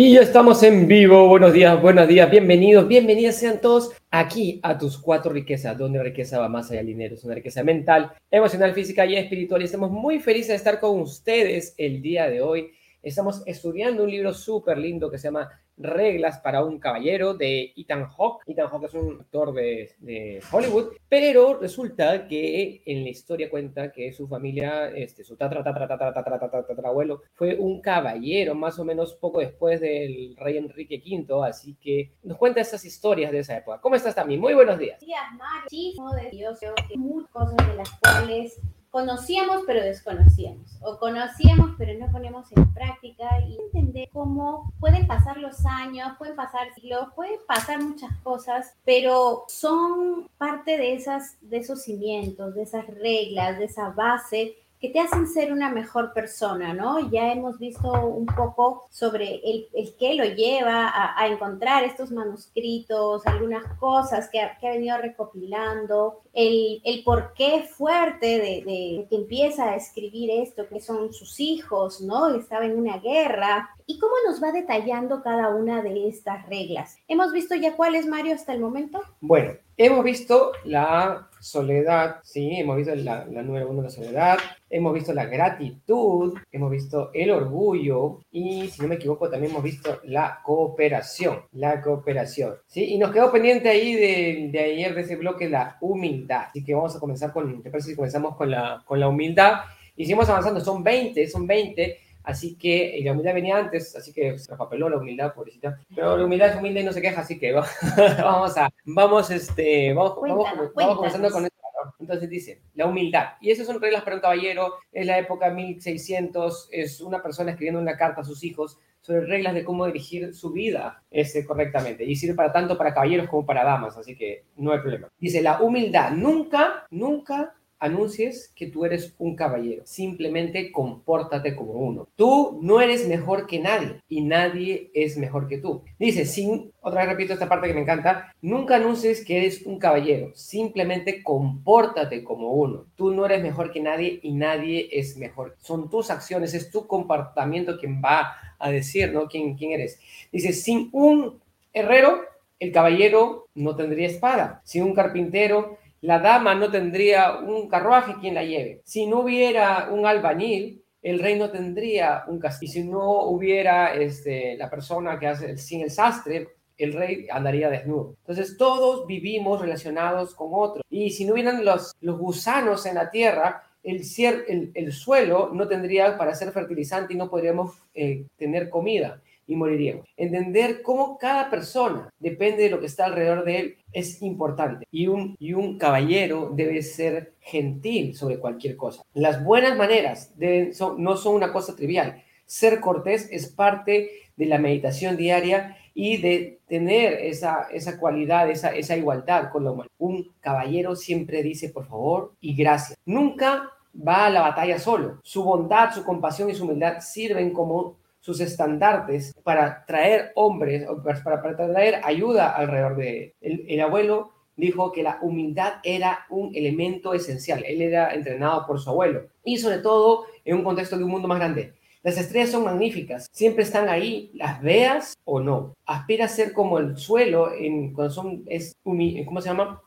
Y ya estamos en vivo. Buenos días, buenos días, bienvenidos, bienvenidas sean todos aquí a tus cuatro riquezas, donde riqueza va más allá del dinero. Es una riqueza mental, emocional, física y espiritual. Y estamos muy felices de estar con ustedes el día de hoy. Estamos estudiando un libro súper lindo que se llama Reglas para un caballero de Ethan Hawke. Ethan Hawke es un actor de, Hollywood, pero resulta que en la historia cuenta que su familia, este, su tatra, tatra, tatra, tatra, tatra, abuelo, fue un caballero más o menos poco después del rey Enrique V, así que nos cuenta esas historias de esa época. ¿Cómo estás también? Muy buenos días. Muchísimo de Dios, muchas cosas de las cuales conocíamos pero desconocíamos, o conocíamos pero no ponemos en práctica. Y entender cómo pueden pasar los años, pueden pasar siglos, pueden pasar muchas cosas, pero son parte de, esas, de esos cimientos, de esas reglas, de esa base que te hacen ser una mejor persona, ¿no? Ya hemos visto un poco sobre el, el qué lo lleva a, encontrar estos manuscritos, algunas cosas que ha, que ha venido recopilando, el, el porqué fuerte de, de, que empieza a escribir esto, que son sus hijos, ¿no? Estaba en una guerra. ¿Y cómo nos va detallando cada una de estas reglas? ¿Hemos visto ya cuáles, Mario, hasta el momento? Bueno, hemos visto la soledad, sí, hemos visto la, número uno, la soledad, hemos visto la gratitud, hemos visto el orgullo y, si no me equivoco, también hemos visto la cooperación, la cooperación, sí, y nos quedó pendiente ahí de, de ayer de ese bloque la humildad, así que vamos a comenzar con, ¿te parece si comenzamos con la, con la humildad? Y seguimos avanzando, son 20, son 20, Así que, y la humildad venía antes, así que se papeló la humildad, pobrecita. Pero la humildad es humilde y no se queja, así que vamos a, vamos, este, vamos, vamos, vamos comenzando con esto. Entonces dice, la humildad. Y esas son reglas para un caballero, es la época 1600, es una persona escribiendo una carta a sus hijos sobre reglas de cómo dirigir su vida este, correctamente. Y sirve para tanto para caballeros como para damas, así que no hay problema. Dice, la humildad, nunca, nunca anuncies que tú eres un caballero. Simplemente compórtate como uno. Tú no eres mejor que nadie y nadie es mejor que tú. Dice, sin, otra vez repito esta parte que me encanta, nunca anuncies que eres un caballero. Simplemente compórtate como uno. Tú no eres mejor que nadie y nadie es mejor. Son tus acciones, es tu comportamiento quien va a decir, ¿no? ¿Quién, quién eres? Dice, sin un herrero, el caballero no tendría espada. Sin un carpintero, la dama no tendría un carruaje quien la lleve. Si no hubiera un albañil, el rey no tendría un castillo. Y si no hubiera este, la persona que hace sin el sastre, el rey andaría desnudo. Entonces todos vivimos relacionados con otros. Y si no hubieran los, los gusanos en la tierra, el, el, el, suelo no tendría para ser fertilizante y no podríamos eh, tener comida y moriríamos. Entender cómo cada persona depende de lo que está alrededor de él es importante. Y un, y un caballero debe ser gentil sobre cualquier cosa. Las buenas maneras no son una cosa trivial. Ser cortés es parte de la meditación diaria y de tener esa, esa cualidad, esa, esa igualdad con lo humano. Un caballero siempre dice por favor y gracias. Nunca va a la batalla solo. Su bondad, su compasión y su humildad sirven como sus estandartes para traer hombres, para, para traer ayuda alrededor de él. El, abuelo dijo que la humildad era un elemento esencial. Él era entrenado por su abuelo y sobre todo en un contexto de un mundo más grande. Las estrellas son magníficas, siempre están ahí, las veas o no. Aspira a ser como el suelo en, cuando son, es, ¿cómo se llama?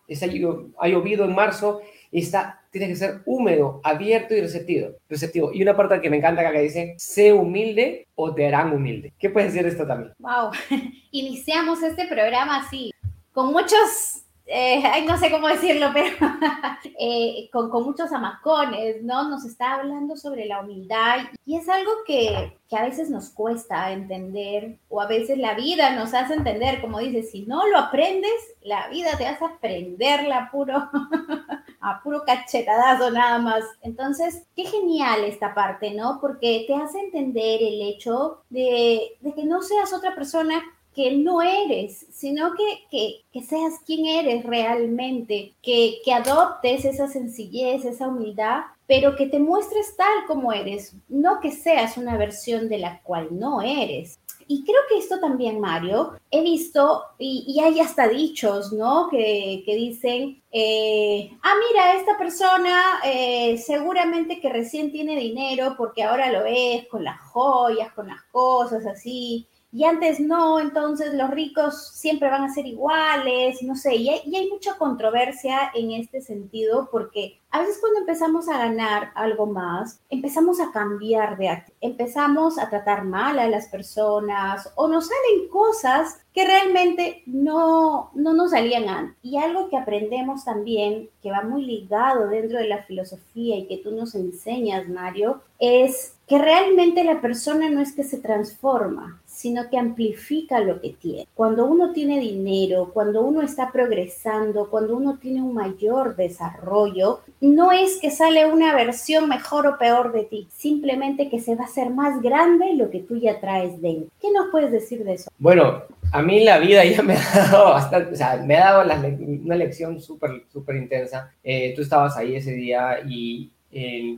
Ha llovido en marzo y está tiene que ser húmedo, abierto y receptivo. receptivo. Y una parte que me encanta acá que dice, sé humilde o te harán humilde. ¿Qué puede decir esto también? Wow, iniciamos este programa así, con muchos eh, no sé cómo decirlo, pero eh, con, con, muchos amacones, ¿no? Nos está hablando sobre la humildad y es algo que, que, a veces nos cuesta entender o a veces la vida nos hace entender, como dices, si no lo aprendes, la vida te hace aprenderla puro, a puro cachetadazo nada más. Entonces, qué genial esta parte, ¿no? Porque te hace entender el hecho de, de que no seas otra persona que no eres, sino que, que, seas quien eres realmente, que, que adoptes esa sencillez, esa humildad, pero que te muestres tal como eres, no que seas una versión de la cual no eres. Y creo que esto también, Mario, he visto, y, hay hasta dichos, ¿no? Que, que dicen, eh, ah, mira, esta persona eh, seguramente que recién tiene dinero porque ahora lo es con las joyas, con las cosas así, y antes no, entonces los ricos siempre van a ser iguales, no sé, y hay, y hay mucha controversia en este sentido porque a veces cuando empezamos a ganar algo más, empezamos a cambiar de actitud, empezamos a tratar mal a las personas o nos salen cosas que realmente no, no nos salían antes. Y algo que aprendemos también, que va muy ligado dentro de la filosofía y que tú nos enseñas, Mario, es que realmente la persona no es que se transforma, sino que amplifica lo que tiene. Cuando uno tiene dinero, cuando uno está progresando, cuando uno tiene un mayor desarrollo, no es que sale una versión mejor o peor de ti, simplemente que se va a hacer más grande lo que tú ya traes dentro. ¿Qué nos puedes decir de eso? Bueno, a mí la vida ya me ha dado bastante, o sea, me ha dado una lección súper, súper intensa. Eh, tú estabas ahí ese día y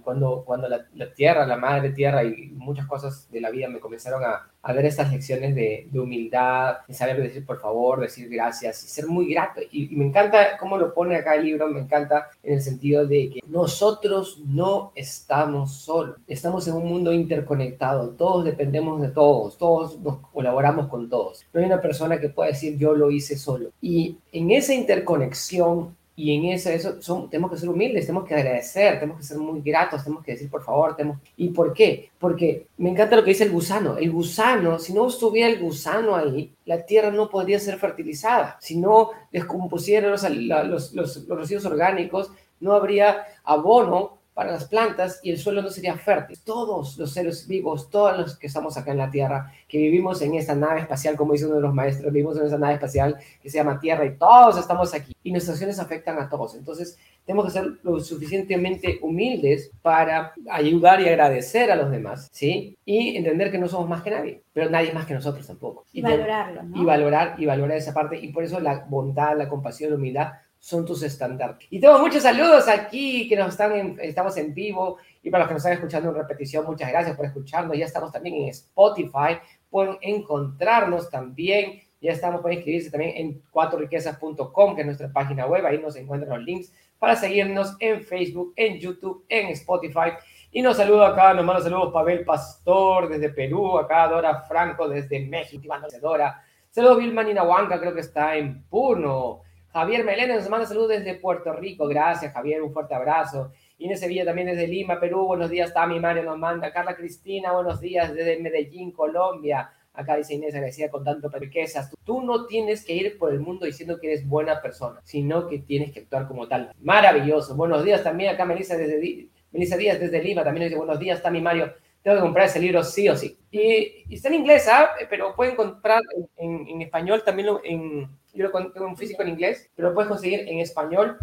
cuando, cuando la, tierra, la madre tierra y muchas cosas de la vida me comenzaron a, a dar estas lecciones de, de, humildad, de saber decir por favor, decir gracias y ser muy grato. Y, me encanta cómo lo pone acá el libro, me encanta en el sentido de que nosotros no estamos solos, estamos en un mundo interconectado, todos dependemos de todos, todos nos colaboramos con todos. No hay una persona que pueda decir yo lo hice solo. Y en esa interconexión y en eso, eso son, tenemos que ser humildes, tenemos que agradecer, tenemos que ser muy gratos, tenemos que decir por favor. Tenemos... ¿Y por qué? Porque me encanta lo que dice el gusano. El gusano, si no estuviera el gusano ahí, la tierra no podría ser fertilizada. Si no descompusieran los, los, los, los residuos orgánicos, no habría abono para las plantas y el suelo no sería fértil. Todos los seres vivos, todos los que estamos acá en la Tierra, que vivimos en esta nave espacial, como dice uno de los maestros, vivimos en esa nave espacial que se llama Tierra y todos estamos aquí y nuestras acciones afectan a todos. Entonces, tenemos que ser lo suficientemente humildes para ayudar y agradecer a los demás, ¿sí? Y entender que no somos más que nadie, pero nadie más que nosotros tampoco. Y, valorarlo, ¿no? Y valorar, y valorar esa parte. Y por eso la bondad, la compasión, la humildad son tus estándares. Y tengo muchos saludos aquí que nos están, estamos en vivo y para los que nos están escuchando en repetición, muchas gracias por escucharnos. Ya estamos también en Spotify, pueden encontrarnos también. Ya estamos, pueden inscribirse también en cuatroriquezas.com, que es nuestra página web. Ahí nos encuentran los links para seguirnos en Facebook, en YouTube, en Spotify. Y nos saludo acá, nos manda saludos Pavel Pastor desde Perú, acá Dora Franco desde México, Dora. Saludos Vilma Ninahuanca, creo que está en Puno. Javier Melena nos manda saludos desde Puerto Rico. Gracias, Javier. Un fuerte abrazo. Inés Sevilla también desde Lima, Perú. Buenos días, Tami Mario nos manda. Carla Cristina, buenos días desde Medellín, Colombia. Acá dice Inés, agradecida con tanto riquezas. Tú no tienes que ir por el mundo diciendo que eres buena persona, sino que tienes que actuar como tal. Maravilloso. Buenos días también acá Melissa, desde, Melissa Díaz desde Lima. También dice buenos días, Tami Mario. Tengo que comprar ese libro sí o sí. Y, está en inglés, ¿ah? pero pueden comprar en, en español también en, yo lo tengo en físico en inglés, pero lo puedes conseguir en español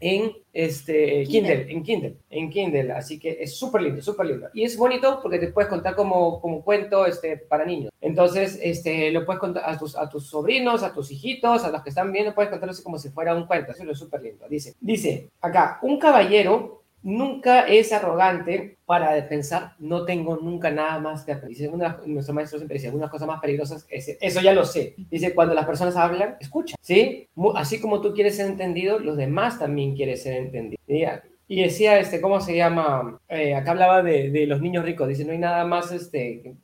en este Kindle, en Kindle, en Kindle, así que es súper lindo, súper lindo. Y es bonito porque te puedes contar como, como cuento este, para niños. Entonces, este, lo puedes contar a tus, a tus sobrinos, a tus hijitos, a los que están viendo, puedes contarlo así como si fuera un cuento, eso es súper lindo. Dice, dice acá, un caballero nunca es arrogante para pensar, no tengo nunca nada más que aprender. Dice, nuestro maestro siempre dice, algunas cosas más peligrosas, eso ya lo sé. Dice, cuando las personas hablan, escucha, ¿sí? Así como tú quieres ser entendido, los demás también quieren ser entendidos. Y decía, este, ¿cómo se llama? Eh, acá hablaba de, los niños ricos. Dice, no hay nada más, este,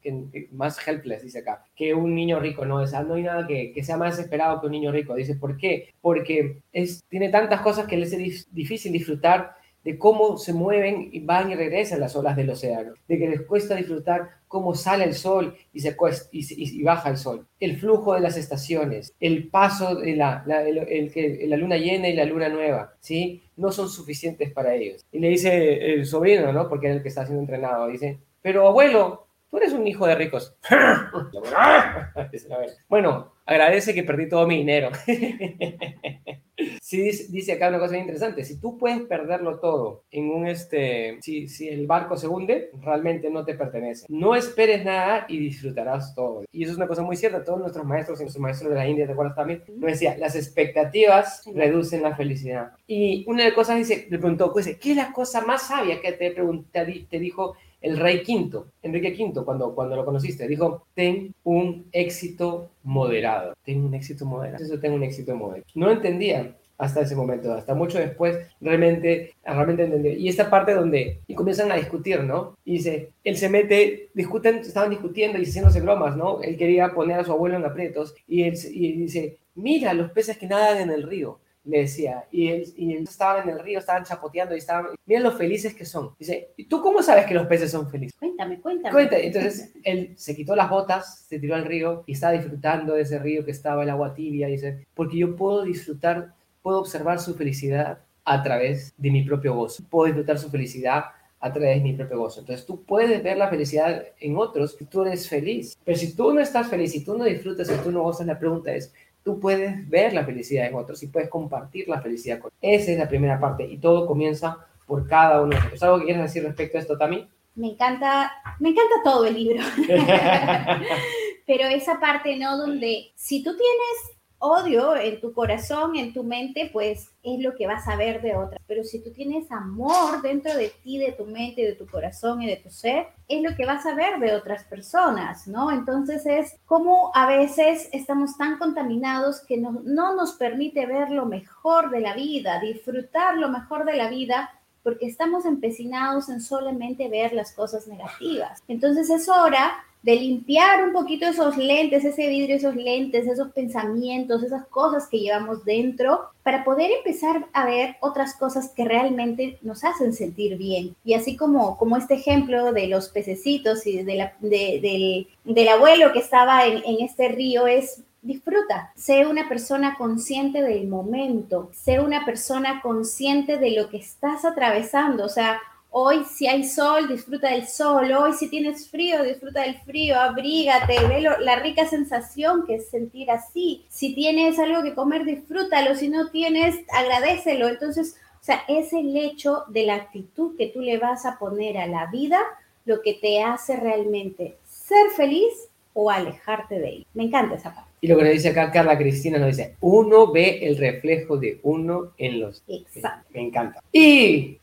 más helpless, dice acá, que un niño rico. No, o no hay nada que, que, sea más desesperado que un niño rico. Dice, ¿por qué? Porque es, tiene tantas cosas que le es difícil disfrutar de cómo se mueven y van y regresan las olas del océano, de que les cuesta disfrutar cómo sale el sol y, se cuesta, y, baja el sol, el flujo de las estaciones, el paso de la, el, la luna llena y la luna nueva, ¿sí? No son suficientes para ellos. Y le dice el sobrino, ¿no? Porque es el que está siendo entrenado, dice, pero abuelo, tú eres un hijo de ricos. bueno, agradece que perdí todo mi dinero. sí, dice acá una cosa muy interesante. Si tú puedes perderlo todo en un, este, si, si el barco se hunde, realmente no te pertenece. No esperes nada y disfrutarás todo. Y eso es una cosa muy cierta. Todos nuestros maestros y nuestros maestros de la India, ¿te acuerdas también? Nos decía, las expectativas reducen la felicidad. Y una de las cosas dice, le preguntó, pues, ¿qué es la cosa más sabia que te, te, te dijo el rey quinto, Enrique V, cuando, cuando lo conociste, dijo, ten un éxito moderado, ten un éxito moderado, eso tengo un éxito moderado. No entendía hasta ese momento, hasta mucho después realmente, realmente entendió. Y esta parte donde y comienzan a discutir, ¿no? Y dice, él se mete, discuten, estaban discutiendo y haciéndose bromas, ¿no? Él quería poner a su abuelo en aprietos y él y dice, mira los peces que nadan en el río le decía, y él, y él estaba en el río, estaban chapoteando y estaban, mira lo felices que son. Dice, ¿y tú cómo sabes que los peces son felices? Cuéntame, cuéntame. Cuéntame. Entonces él se quitó las botas, se tiró al río y estaba disfrutando de ese río que estaba el agua tibia. Dice, porque yo puedo disfrutar, puedo observar su felicidad a través de mi propio gozo. Puedo disfrutar su felicidad a través de mi propio gozo. Entonces tú puedes ver la felicidad en otros tú eres feliz. Pero si tú no estás feliz, si tú no disfrutas, si tú no gozas, la pregunta es, tú puedes ver la felicidad en otros y puedes compartir la felicidad con Esa es la primera parte y todo comienza por cada uno de nosotros. ¿Algo que quieres decir respecto a esto también? Me encanta, me encanta todo el libro. Pero esa parte, ¿no? Donde si tú tienes odio en tu corazón, en tu mente, pues es lo que vas a ver de otras. Pero si tú tienes amor dentro de ti, de tu mente, de tu corazón y de tu ser, es lo que vas a ver de otras personas, ¿no? Entonces es como a veces estamos tan contaminados que no, no nos permite ver lo mejor de la vida, disfrutar lo mejor de la vida porque estamos empecinados en solamente ver las cosas negativas. Entonces es hora de limpiar un poquito esos lentes, ese vidrio, esos lentes, esos pensamientos, esas cosas que llevamos dentro, para poder empezar a ver otras cosas que realmente nos hacen sentir bien. Y así como, como este ejemplo de los pececitos y de la, del, del, abuelo que estaba en, en este río es disfruta, sé una persona consciente del momento, sé una persona consciente de lo que estás atravesando, o sea, Hoy si hay sol, disfruta del sol. Hoy si tienes frío, disfruta del frío. Abrígate, ve la rica sensación que es sentir así. Si tienes algo que comer, disfrútalo. Si no tienes, agradecelo. Entonces, o sea, es el hecho de la actitud que tú le vas a poner a la vida lo que te hace realmente ser feliz o alejarte de él. Me encanta esa parte. Y lo que nos dice acá Carla Cristina nos dice, uno ve el reflejo de uno en los... Exacto. Me encanta. Y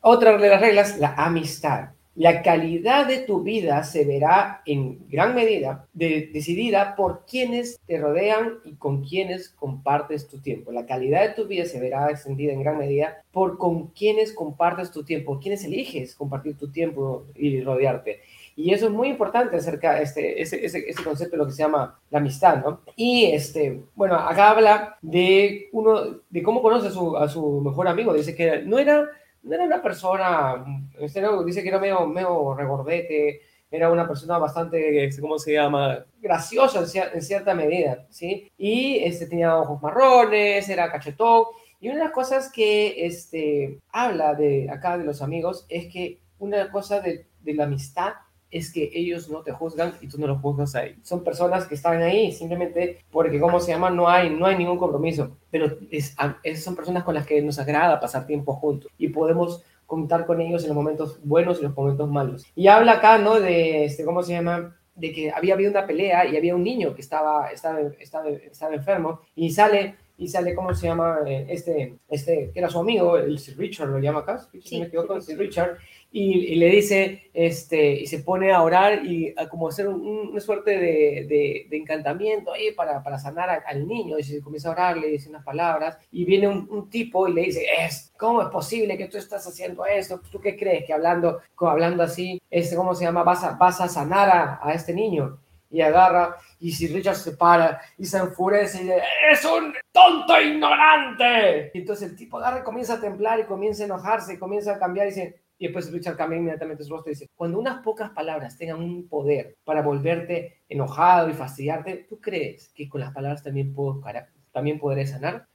otra de las reglas, la amistad. La calidad de tu vida se verá en gran medida decidida por quienes te rodean y con quienes compartes tu tiempo. La calidad de tu vida se verá extendida en gran medida por con quienes compartes tu tiempo, quienes eliges compartir tu tiempo y rodearte. Y eso es muy importante acerca de este, ese, ese, ese, concepto de lo que se llama la amistad, ¿no? Y, este, bueno, acá habla de, uno, de cómo conoce a su mejor amigo. Dice que no era no era una persona, este, dice que era medio, medio regordete, era una persona bastante, este, ¿cómo se llama? Graciosa en, cierta medida, ¿sí? Y este, tenía ojos marrones, era cachetón. Y una de las cosas que este, habla de acá de los amigos es que una cosa de, de la amistad es que ellos no te juzgan y tú no los juzgas a ellos. Son personas que están ahí simplemente porque, ¿cómo se llama? No hay, no hay ningún compromiso, pero es, son personas con las que nos agrada pasar tiempo juntos y podemos contar con ellos en los momentos buenos y los momentos malos. Y habla acá, ¿no? De, este, ¿cómo se llama? De que había habido una pelea y había un niño que estaba, estaba, estaba, estaba enfermo y sale y sale, ¿cómo se llama? Eh, este, este, que era su amigo, el Sir Richard, lo llama acá, si me equivoco, Sir Richard, y, le dice, este, y se pone a orar y a como hacer una suerte de, de, encantamiento ahí para, para sanar al niño, y se comienza a orar, le dice unas palabras, y viene un, tipo y le dice, es, ¿cómo es posible que tú estás haciendo esto? ¿Tú qué crees que hablando, hablando así, este, ¿cómo se llama? Vas a, vas a sanar a, a este niño y agarra y si Richard se para y se enfurece y dice, es un tonto ignorante. Y entonces el tipo agarra y comienza a temblar y comienza a enojarse y comienza a cambiar y dice, y después Richard cambia inmediatamente su rostro y dice, cuando unas pocas palabras tengan un poder para volverte enojado y fastidiarte, ¿tú crees que con las palabras también puedo también podré sanar.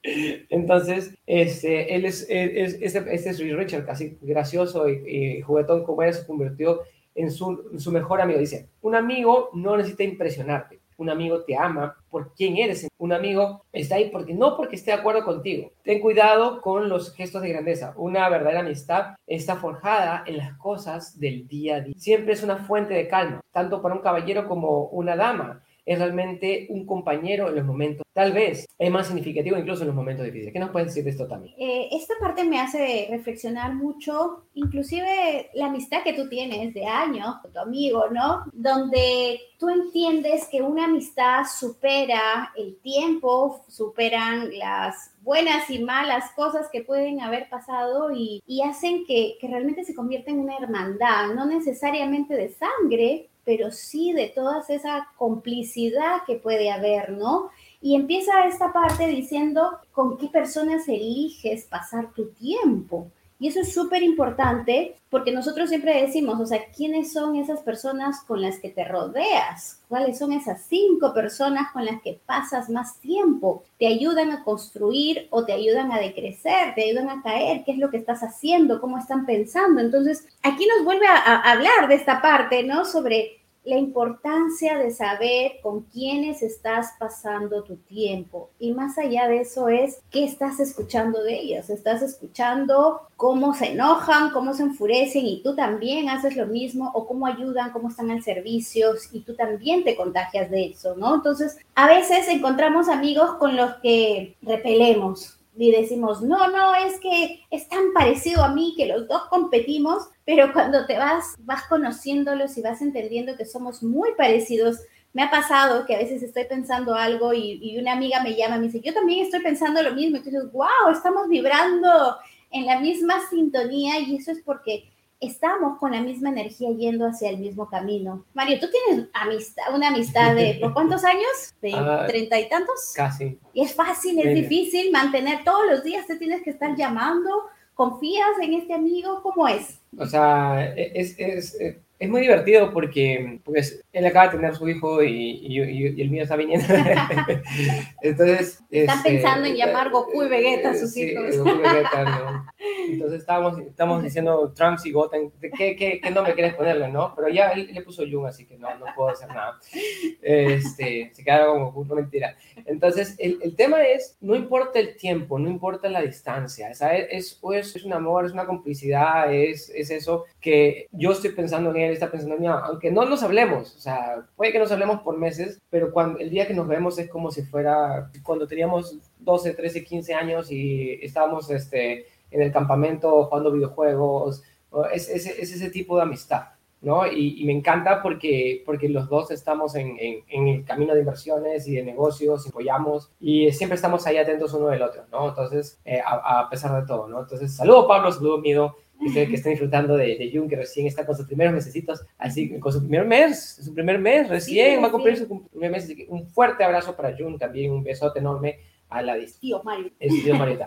Entonces, este, él es, es, este, este es Richard, casi gracioso y, y, juguetón como él, se convirtió en su, su mejor amigo. Dice, un amigo no necesita impresionarte. Un amigo te ama por quien eres. Un amigo está ahí porque no porque esté de acuerdo contigo. Ten cuidado con los gestos de grandeza. Una verdadera amistad está forjada en las cosas del día a día. Siempre es una fuente de calma, tanto para un caballero como una dama. Es realmente un compañero en los momentos, tal vez es más significativo incluso en los momentos difíciles. ¿Qué nos puedes decir de esto también? Eh, esta parte me hace reflexionar mucho, inclusive la amistad que tú tienes de años con tu amigo, ¿no? Donde tú entiendes que una amistad supera el tiempo, superan las buenas y malas cosas que pueden haber pasado y, hacen que, que realmente se convierta en una hermandad, no necesariamente de sangre, pero sí de toda esa complicidad que puede haber, ¿no? Y empieza esta parte diciendo con qué personas eliges pasar tu tiempo. Y eso es súper importante porque nosotros siempre decimos, o sea, ¿quiénes son esas personas con las que te rodeas? ¿Cuáles son esas cinco personas con las que pasas más tiempo? ¿Te ayudan a construir o te ayudan a decrecer? ¿Te ayudan a caer? ¿Qué es lo que estás haciendo? ¿Cómo están pensando? Entonces, aquí nos vuelve a, a hablar de esta parte, ¿no? Sobre la importancia de saber con quiénes estás pasando tu tiempo. Y más allá de eso es qué estás escuchando de ellos. Estás escuchando cómo se enojan, cómo se enfurecen y tú también haces lo mismo o cómo ayudan, cómo están al servicio y tú también te contagias de eso, ¿no? Entonces, a veces encontramos amigos con los que repelemos, y decimos, no, no, es que es tan parecido a mí que los dos competimos, pero cuando te vas, vas conociéndolos y vas entendiendo que somos muy parecidos. Me ha pasado que a veces estoy pensando algo y, y una amiga me llama y me dice, yo también estoy pensando lo mismo. Dices, wow, estamos vibrando en la misma sintonía y eso es porque estamos con la misma energía yendo hacia el mismo camino. Mario, tú tienes amistad, una amistad de ¿por cuántos años? ¿De ah, treinta y tantos? Casi. Y es fácil, es difícil mantener todos los días, te tienes que estar llamando. ¿Confías en este amigo? ¿Cómo es? O sea, es, es, es muy divertido porque pues, él acaba de tener su hijo y, y, el mío está viniendo. Entonces. Están este, pensando en llamar Goku y Vegeta a sus hijos. Goku y Vegeta, ¿no? Entonces estábamos, estamos diciendo Trunks y Goten, ¿qué, qué, qué nombre quieres ponerle, no? Pero ya él, le puso Jung, así que no, no puedo hacer nada. Este, se quedaron como Goku, no mentira. Entonces, el, el, tema es, no importa el tiempo, no importa la distancia, es, es, es, es un amor, es una complicidad, es, es eso que yo estoy pensando en él está pensando en mí, aunque no nos hablemos, o sea, puede que nos hablemos por meses, pero cuando el día que nos vemos es como si fuera cuando teníamos 12, 13, 15 años y estábamos este, en el campamento jugando videojuegos, es, es, es ese tipo de amistad. ¿no? Y, me encanta porque, porque los dos estamos en, en, el camino de inversiones y de negocios, apoyamos y siempre estamos ahí atentos uno del otro, ¿no? Entonces, eh, a, a, pesar de todo, ¿no? Entonces, saludo Pablo, saludo Mido, que, que están disfrutando de, de Jung, que recién está con sus primeros mesecitos, así con su primer mes, su primer mes, recién va a cumplir su primer mes. un fuerte abrazo para Jung también, un besote enorme a la Tío Mario. Es tío Mario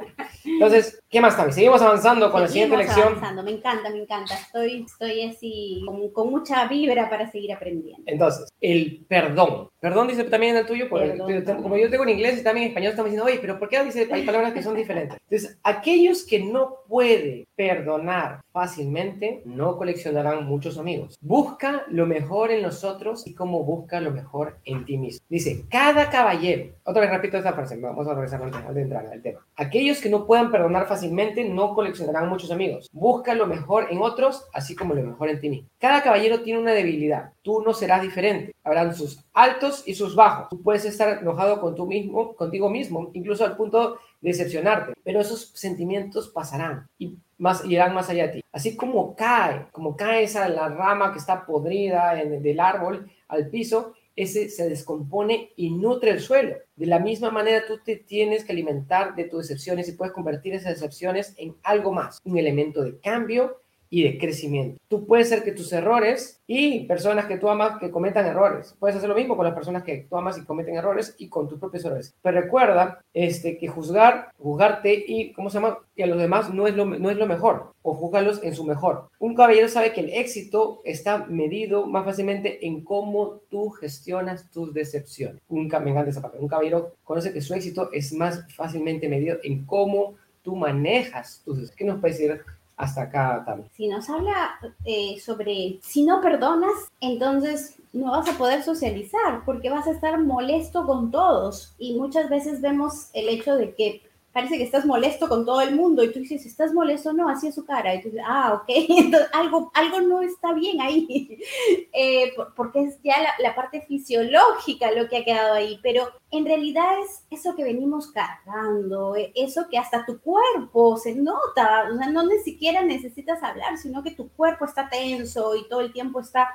Entonces, ¿qué más, Tami? Seguimos avanzando con la siguiente lección. avanzando, me encanta, me encanta. Estoy, estoy así con, con, mucha vibra para seguir aprendiendo. Entonces, el perdón. Perdón dice también en el tuyo, porque como yo tengo en inglés y también en español, estamos diciendo, oye, pero ¿por qué dice, hay palabras que son diferentes? Entonces, aquellos que no pueden perdonar fácilmente, no coleccionarán muchos amigos. Busca lo mejor en los otros y como busca lo mejor en ti mismo. Dice, cada caballero, otra vez repito esta frase, vamos a regresar antes de entrar al tema. Aquellos que no puedan perdonar fácilmente no coleccionarán muchos amigos. Busca lo mejor en otros, así como lo mejor en ti mismo. Cada caballero tiene una debilidad. Tú no serás diferente. Habrán sus altos y sus bajos. Tú puedes estar enojado con tú mismo, contigo mismo, incluso al punto de decepcionarte, pero esos sentimientos pasarán y más irán más allá de ti. Así como cae, como cae esa la rama que está podrida del árbol al piso, ese se descompone y nutre el suelo. De la misma manera, tú te tienes que alimentar de tus decepciones y puedes convertir esas decepciones en algo más, un elemento de cambio y de crecimiento. Tú puedes ser que tus errores y personas que tú amas que cometan errores. Puedes hacer lo mismo con las personas que tú amas y cometen errores y con tus propios errores. Pero recuerda este, que juzgar, juzgarte y, ¿cómo se llama? Y a los demás no es, lo, no es lo mejor. O juzgarlos en su mejor. Un caballero sabe que el éxito está medido más fácilmente en cómo tú gestionas tus decepciones. Un, me. Un caballero conoce que su éxito es más fácilmente medido en cómo tú manejas tus decepciones. ¿Qué nos puede decir hasta acá. Si nos habla eh, sobre si no perdonas, entonces no vas a poder socializar porque vas a estar molesto con todos y muchas veces vemos el hecho de que parece que estás molesto con todo el mundo y tú dices, ¿estás molesto? No, así es su cara. Y tú dices, ah, ok, entonces algo, algo no está bien ahí, eh, porque es ya la, la, parte fisiológica lo que ha quedado ahí, pero en realidad es eso que venimos cargando, eh, eso que hasta tu cuerpo se nota, o sea, no ni siquiera necesitas hablar, sino que tu cuerpo está tenso y todo el tiempo está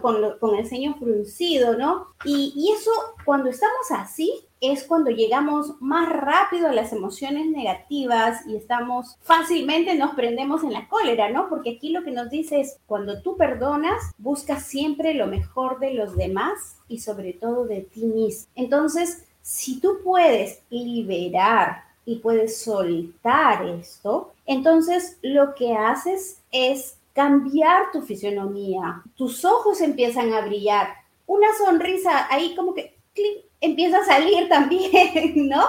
con, el ceño fruncido, ¿no? Y, y eso, cuando estamos así, es cuando llegamos más rápido a las emociones negativas y estamos fácilmente nos prendemos en la cólera, ¿no? Porque aquí lo que nos dice es, cuando tú perdonas, buscas siempre lo mejor de los demás y sobre todo de ti mismo. Entonces, si tú puedes liberar y puedes soltar esto, entonces lo que haces es cambiar tu fisionomía, tus ojos empiezan a brillar, una sonrisa ahí como que empieza a salir también, ¿no?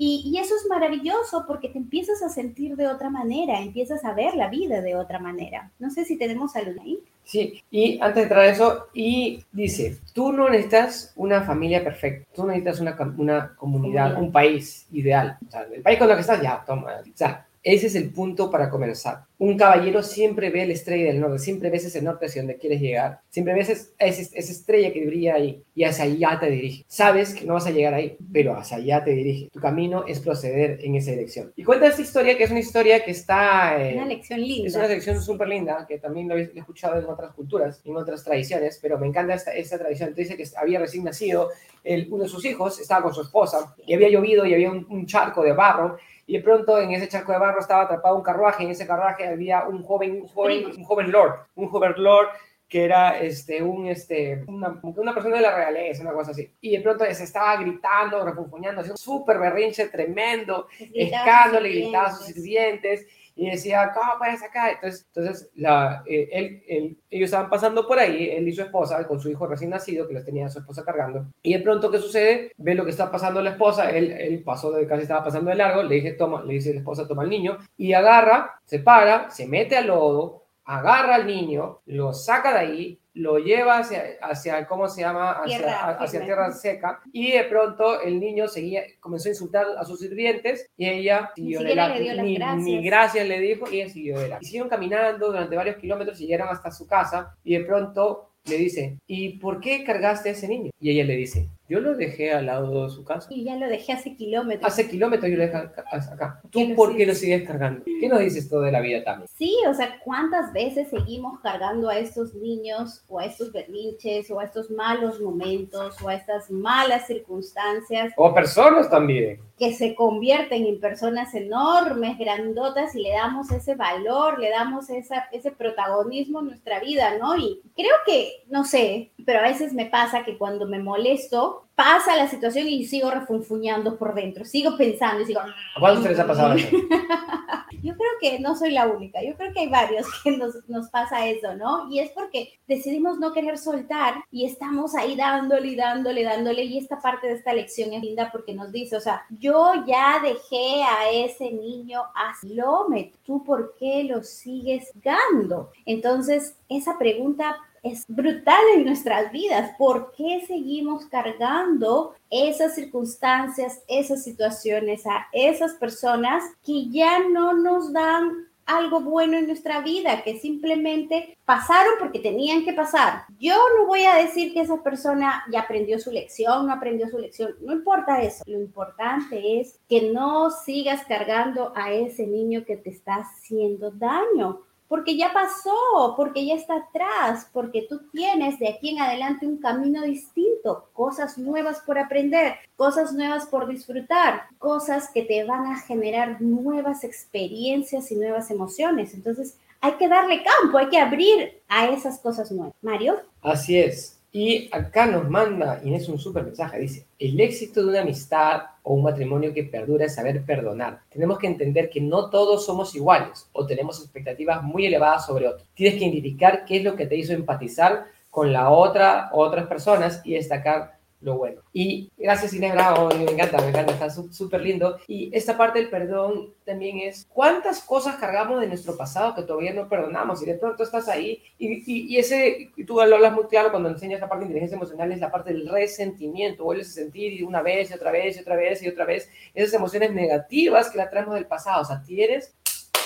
Y, y, eso es maravilloso porque te empiezas a sentir de otra manera, empiezas a ver la vida de otra manera. No sé si tenemos salud ahí. Sí, y antes de entrar a eso, y dice, tú no necesitas una familia perfecta, tú necesitas una, una comunidad, comunidad, un país ideal. O sea, el país con el que estás, ya, toma. O sea, ese es el punto para comenzar. Un caballero siempre ve la estrella del norte, siempre ves ese norte hacia donde quieres llegar, siempre ves esa, estrella que brilla ahí y hacia allá te dirige. Sabes que no vas a llegar ahí, pero hacia allá te dirige. Tu camino es proceder en esa dirección. Y cuenta esta historia, que es una historia que está... Eh, una lección linda. Es una lección súper linda, que también lo he escuchado en otras culturas, en otras tradiciones, pero me encanta esta, esta tradición. Te dice que había recién nacido el, uno de sus hijos, estaba con su esposa, y había llovido y había un, un charco de barro, y de pronto en ese charco de barro estaba atrapado un carruaje, en ese carruaje había un joven, un joven, un joven lord, un joven lord que era este, un, este, una, una, persona de la realeza, una cosa así. Y de pronto se estaba gritando, refunfuñando, haciendo un súper berrinche tremendo, escándalo, y gritaba a sus sirvientes y decía, ¿cómo puedes acá? Entonces, entonces eh, él, ellos estaban pasando por ahí, él y su esposa, con su hijo recién nacido, que los tenía su esposa cargando, y de pronto, ¿qué sucede? Ve lo que está pasando la esposa, él, él pasó de casi estaba pasando de largo, le, dije, toma, le dice la esposa, toma al niño, y agarra, se para, se mete al lodo, agarra al niño, lo saca de ahí, lo lleva hacia, hacia ¿cómo se llama? Hacia tierra, hacia tierra seca. Y de pronto el niño seguía, comenzó a insultar a sus sirvientes y ella siguió ni, le dio ni, gracias. ni, gracias le dijo y ella siguió de la. Y siguieron caminando durante varios kilómetros y llegaron hasta su casa y de pronto le dice, ¿y por qué cargaste a ese niño? Y ella le dice, yo lo dejé al lado de su casa. Y ya lo dejé hace kilómetros. Hace kilómetros yo lo dejé acá. ¿Tú ¿Qué por qué lo sigues cargando? ¿Qué nos dices todo de la vida también? Sí, o sea, ¿cuántas veces seguimos cargando a estos niños o a estos berrinches o a estos malos momentos o a estas malas circunstancias? O personas también. Que se convierten en personas enormes, grandotas y le damos ese valor, le damos esa, ese protagonismo en nuestra vida, ¿no? Y creo que, no sé, pero a veces me pasa que cuando me molesto, pasa la situación y sigo refunfuñando por dentro, sigo pensando y sigo... ¿A cuántos les ha pasado eso? yo creo que no soy la única, yo creo que hay varios que nos, nos, pasa eso, ¿no? Y es porque decidimos no querer soltar y estamos ahí dándole y dándole, dándole y esta parte de esta lección es linda porque nos dice, o sea, yo ya dejé a ese niño hazlo, ¿tú por qué lo sigues dando? Entonces, esa pregunta es brutal en nuestras vidas. ¿Por qué seguimos cargando esas circunstancias, esas situaciones a esas personas que ya no nos dan algo bueno en nuestra vida, que simplemente pasaron porque tenían que pasar. Yo no voy a decir que esa persona ya aprendió su lección, no aprendió su lección, no importa eso. Lo importante es que no sigas cargando a ese niño que te está haciendo daño porque ya pasó, porque ya está atrás, porque tú tienes de aquí en adelante un camino distinto, cosas nuevas por aprender, cosas nuevas por disfrutar, cosas que te van a generar nuevas experiencias y nuevas emociones. Entonces, hay que darle campo, hay que abrir a esas cosas nuevas. Mario. Así es. Y acá nos manda Inés un súper mensaje, dice, el éxito de una amistad o un matrimonio que perdura es saber perdonar. Tenemos que entender que no todos somos iguales o tenemos expectativas muy elevadas sobre otros. Tienes que identificar qué es lo que te hizo empatizar con la otra, otras personas y destacar lo bueno. Y gracias, Ginebra, oh, me encanta, me encanta, está súper lindo. Y esta parte del perdón también es cuántas cosas cargamos de nuestro pasado que todavía no perdonamos y de pronto estás ahí y, y, ese, y tú lo hablas muy claro cuando enseñas la parte de inteligencia emocional, es la parte del resentimiento, vuelves a sentir una vez y otra vez y otra vez y otra vez esas emociones negativas que la traemos del pasado, o sea, tienes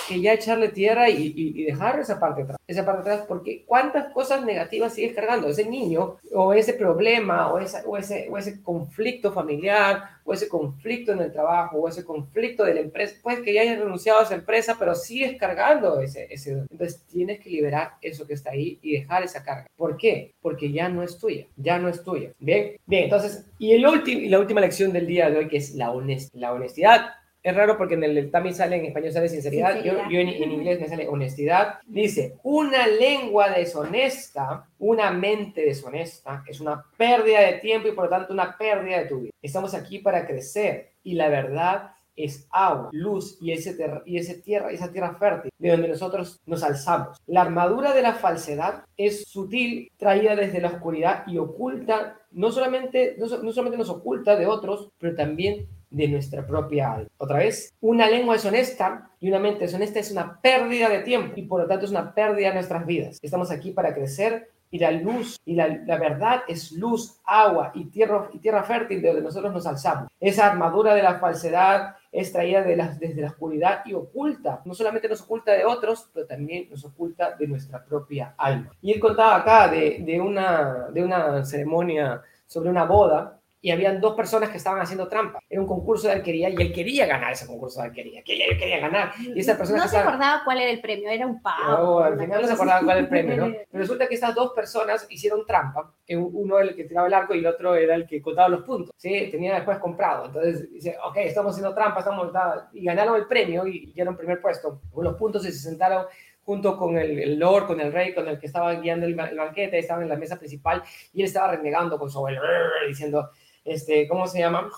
que ya echarle tierra y, dejar esa parte atrás. Esa parte atrás, porque cuántas cosas negativas sigues cargando. Ese niño, o ese problema, o, esa, o, ese, o ese conflicto familiar, o ese conflicto en el trabajo, o ese conflicto de la empresa. Pues que ya hayas renunciado a esa empresa, pero sigues cargando ese, ese. Entonces tienes que liberar eso que está ahí y dejar esa carga. ¿Por qué? Porque ya no es tuya, ya no es tuya. Bien, bien, entonces, y, el último, la última lección del día de hoy, que es la, honest la honestidad es raro porque en el sale en español sale sinceridad, yo, en, inglés me sale honestidad. Dice, una lengua deshonesta, una mente deshonesta, es una pérdida de tiempo y por lo tanto una pérdida de tu vida. Estamos aquí para crecer y la verdad es agua, luz y, ese y ese tierra, esa tierra fértil de donde nosotros nos alzamos. La armadura de la falsedad es sutil, traída desde la oscuridad y oculta, no solamente, no solamente nos oculta de otros, pero también de nuestra propia alma. Otra vez, una lengua deshonesta y una mente deshonesta es una pérdida de tiempo y por lo tanto es una pérdida de nuestras vidas. Estamos aquí para crecer y la luz y la, verdad es luz, agua y tierra, y tierra fértil de donde nosotros nos alzamos. Esa armadura de la falsedad es traída de desde la oscuridad y oculta. No solamente nos oculta de otros, pero también nos oculta de nuestra propia alma. Y él contaba acá de, de, una, de una ceremonia sobre una boda y habían dos personas que estaban haciendo trampa. Era un concurso de alquería y él quería ganar ese concurso de alquería. Que él quería ganar. Y esa persona no se acordaba cuál era el premio, era un pavo. No, al final no se acordaba cuál era el premio, ¿no? Pero resulta que estas dos personas hicieron trampa. Uno era el que tiraba el arco y el otro era el que contaba los puntos. ¿sí? Tenía después comprado. Entonces dice, ok, estamos haciendo trampa, estamos... Y ganaron el premio y dieron primer puesto con los puntos y se sentaron junto con el, lord, con el rey, con el que estaba guiando el, banquete, estaban en la mesa principal y él estaba renegando con su abuelo, diciendo, este, ¿cómo se llama?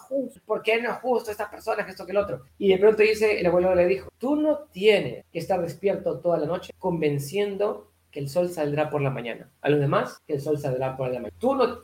¿Por qué no es justo esta persona, que esto, que el otro? Y de pronto dice, el abuelo le dijo, tú no tienes que estar despierto toda la noche convenciendo que el sol saldrá por la mañana. A los demás, que el sol saldrá por la mañana. Tú no,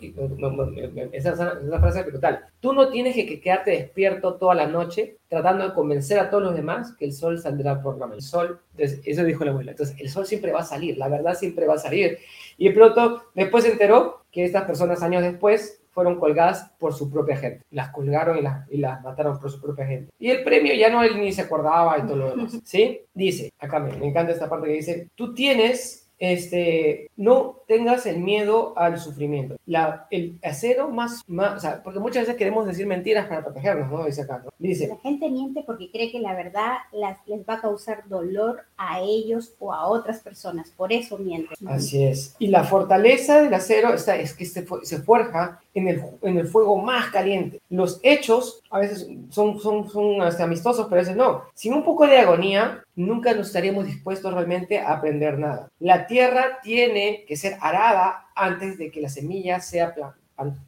esa es una frase brutal. Tú no tienes que quedarte despierto toda la noche tratando de convencer a todos los demás que el sol saldrá por la mañana. El sol, entonces, eso dijo la abuela. Entonces, el sol siempre va a salir, la verdad siempre va a salir. Y de pronto, después se enteró que estas personas años después fueron colgadas por su propia gente. Las colgaron y las, y las mataron por su propia gente. Y el premio ya no él ni se acordaba y todo lo demás. ¿Sí? Dice, acá me, me encanta esta parte que dice, tú tienes este, no tengas el miedo al sufrimiento. La, el acero más, más o sea, porque muchas veces queremos decir mentiras para protegernos, ¿no? Dice acá, ¿no? Dice. La gente miente porque cree que la verdad las, les va a causar dolor a ellos o a otras personas, por eso mienten. Así es. Y la fortaleza del acero está, es que se, se forja en el, en el fuego más caliente. Los hechos a veces son, son, son hasta amistosos, pero a veces no. Sin un poco de agonía, nunca nos estaríamos dispuestos realmente a aprender nada. La tierra tiene que ser arada antes de que la semilla sea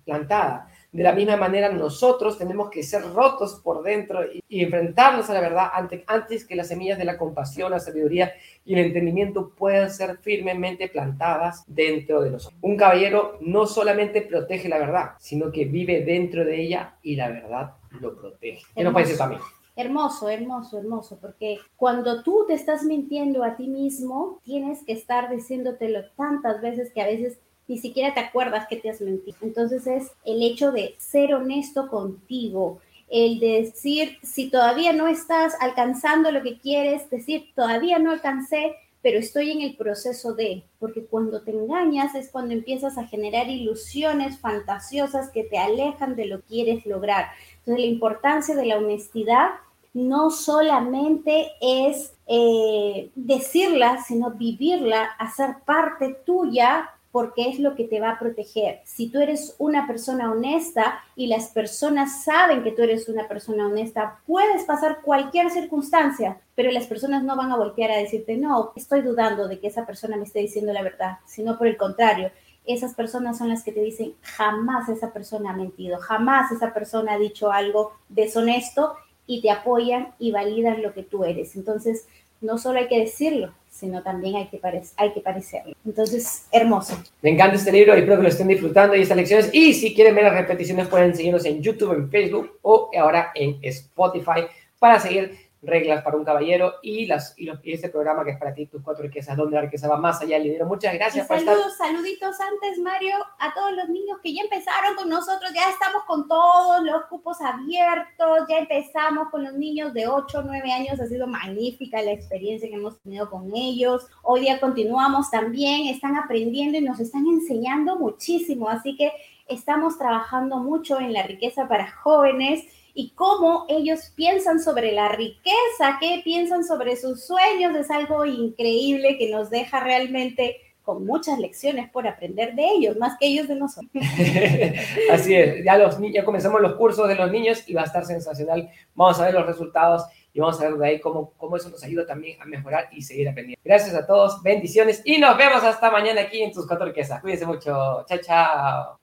plantada. De la misma manera, nosotros tenemos que ser rotos por dentro y, enfrentarnos a la verdad antes, que las semillas de la compasión, la sabiduría y el entendimiento puedan ser firmemente plantadas dentro de nosotros. Un caballero no solamente protege la verdad, sino que vive dentro de ella y la verdad lo protege. ¿Qué nos también? Hermoso, hermoso, hermoso, porque cuando tú te estás mintiendo a ti mismo, tienes que estar diciéndotelo tantas veces que a veces ni siquiera te acuerdas que te has mentido. Entonces es el hecho de ser honesto contigo, el decir, si todavía no estás alcanzando lo que quieres, decir, todavía no alcancé, pero estoy en el proceso de, porque cuando te engañas es cuando empiezas a generar ilusiones fantasiosas que te alejan de lo que quieres lograr. Entonces, la importancia de la honestidad no solamente es eh, decirla, sino vivirla, hacer parte tuya porque es lo que te va a proteger. Si tú eres una persona honesta y las personas saben que tú eres una persona honesta, puedes pasar cualquier circunstancia, pero las personas no van a voltear a decirte, no, estoy dudando de que esa persona me esté diciendo la verdad, sino por el contrario, esas personas son las que te dicen, jamás esa persona ha mentido, jamás esa persona ha dicho algo deshonesto y te apoyan y validan lo que tú eres. Entonces, no solo hay que decirlo, sino también hay que, hay que parecerlo. Entonces, hermoso. Me encanta este libro y espero que lo estén disfrutando y estas lecciones. Y si quieren ver las repeticiones, pueden seguirnos en YouTube, en Facebook o ahora en Spotify para seguir reglas para un caballero y, las, y, este programa que es para ti, tus cuatro riquezas, donde la riqueza va más allá del dinero. Muchas gracias. saludos, saluditos antes, Mario, a todos los niños que ya empezaron con nosotros, ya estamos con todos los cupos abiertos, ya empezamos con los niños de 8, 9 años, ha sido magnífica la experiencia que hemos tenido con ellos. Hoy día continuamos también, están aprendiendo y nos están enseñando muchísimo, así que estamos trabajando mucho en la riqueza para jóvenes y cómo ellos piensan sobre la riqueza, qué piensan sobre sus sueños, es algo increíble que nos deja realmente con muchas lecciones por aprender de ellos, más que ellos de nosotros. Así es, ya, los, ya comenzamos los cursos de los niños y va a estar sensacional. Vamos a ver los resultados y vamos a ver de ahí cómo, cómo eso nos ayuda también a mejorar y seguir aprendiendo. Gracias a todos, bendiciones y nos vemos hasta mañana aquí en tus cuatro riquezas. Cuídense mucho. Chao, chao.